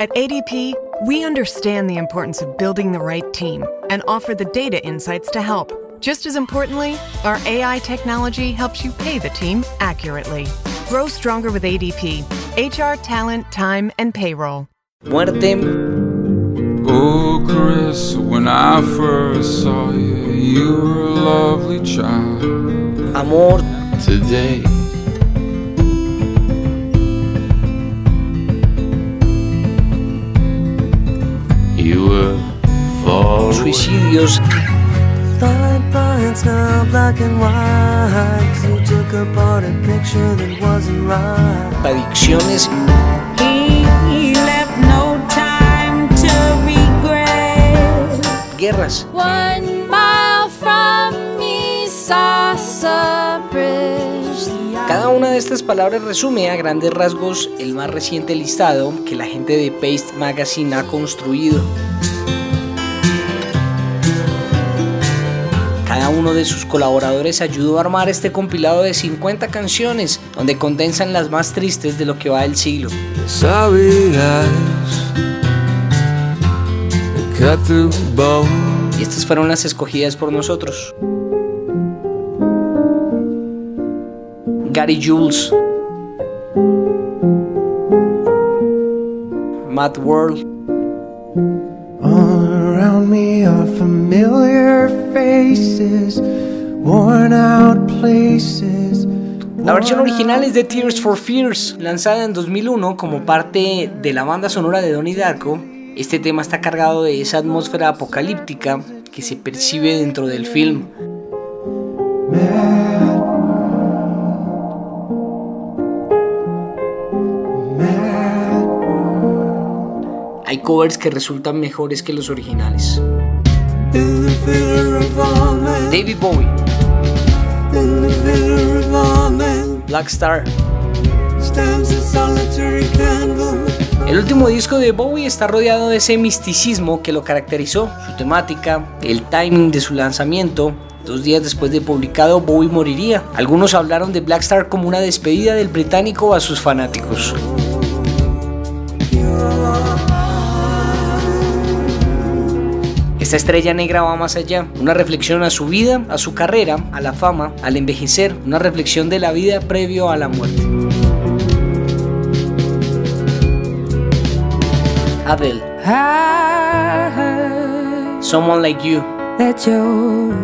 At ADP, we understand the importance of building the right team and offer the data insights to help. Just as importantly, our AI technology helps you pay the team accurately. Grow stronger with ADP. HR, talent, time, and payroll. Muerte. Oh, Chris, when I first saw you, you were a lovely child. Amor. Today. Right. Adicciones. Guerras. Cada una de estas palabras resume a grandes rasgos el más reciente listado que la gente de Paste Magazine ha construido. Uno de sus colaboradores ayudó a armar este compilado de 50 canciones donde condensan las más tristes de lo que va del siglo. Y estas fueron las escogidas por nosotros. Gary Jules. Matt World. Worn out places. La versión original es de Tears for Fears, lanzada en 2001 como parte de la banda sonora de Donnie Darko. Este tema está cargado de esa atmósfera apocalíptica que se percibe dentro del film. Hay covers que resultan mejores que los originales. David Bowie, Black Star. El último disco de Bowie está rodeado de ese misticismo que lo caracterizó, su temática, el timing de su lanzamiento. Dos días después de publicado, Bowie moriría. Algunos hablaron de Black Star como una despedida del británico a sus fanáticos. Esta estrella negra va más allá, una reflexión a su vida, a su carrera, a la fama, al envejecer, una reflexión de la vida previo a la muerte. Adele, Someone Like You. that you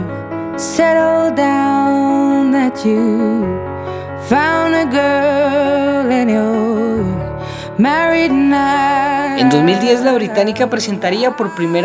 settled down, that you found a girl and you're married now. En 2010 la británica presentaría por primera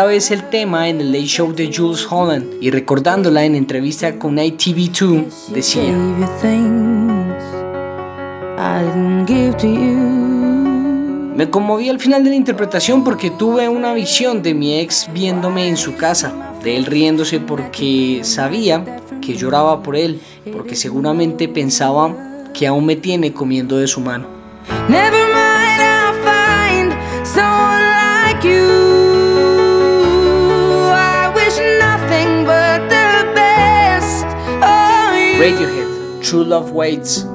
Vez el tema en el Late Show de Jules Holland y recordándola en entrevista con ITV2 decía. Me conmoví al final de la interpretación porque tuve una visión de mi ex viéndome en su casa, de él riéndose porque sabía que lloraba por él, porque seguramente pensaba que aún me tiene comiendo de su mano. Radiohead, True Love Waits.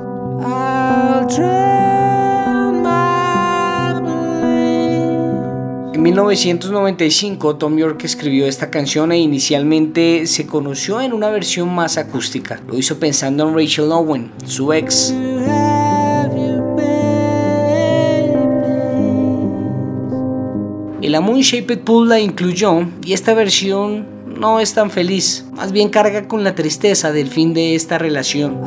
En 1995 Tom York escribió esta canción e inicialmente se conoció en una versión más acústica. Lo hizo pensando en Rachel Owen, su ex. El Moon Shaped Pool la incluyó y esta versión no es tan feliz, más bien carga con la tristeza del fin de esta relación.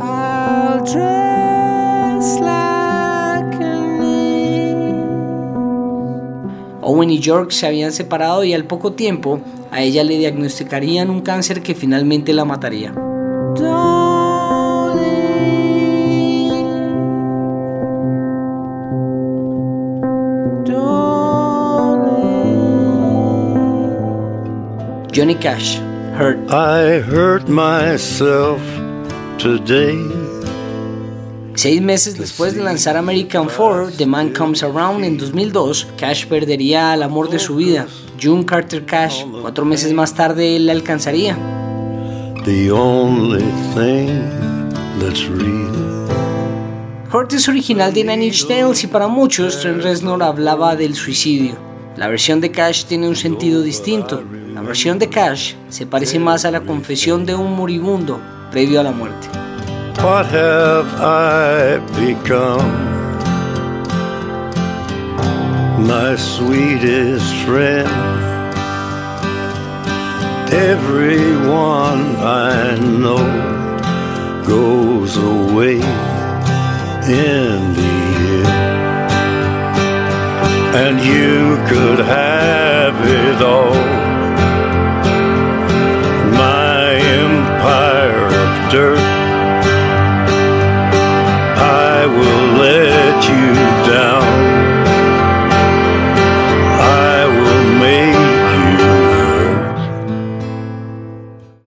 Owen y York se habían separado y al poco tiempo a ella le diagnosticarían un cáncer que finalmente la mataría. Johnny Cash, Hurt. I hurt myself today. Seis meses después de lanzar American Four, The Man Comes Around en 2002, Cash perdería al amor de su vida, June Carter Cash. Cuatro meses más tarde él la alcanzaría. The only thing that's real. Hurt es original de Nine Inch Nails y para muchos Trent Reznor hablaba del suicidio. La versión de Cash tiene un sentido distinto. La versión de Cash se parece más a la confesión de un moribundo previo a la muerte. What have I become? My sweetest friend. Everyone I know goes away in the end. And you could have it all. you.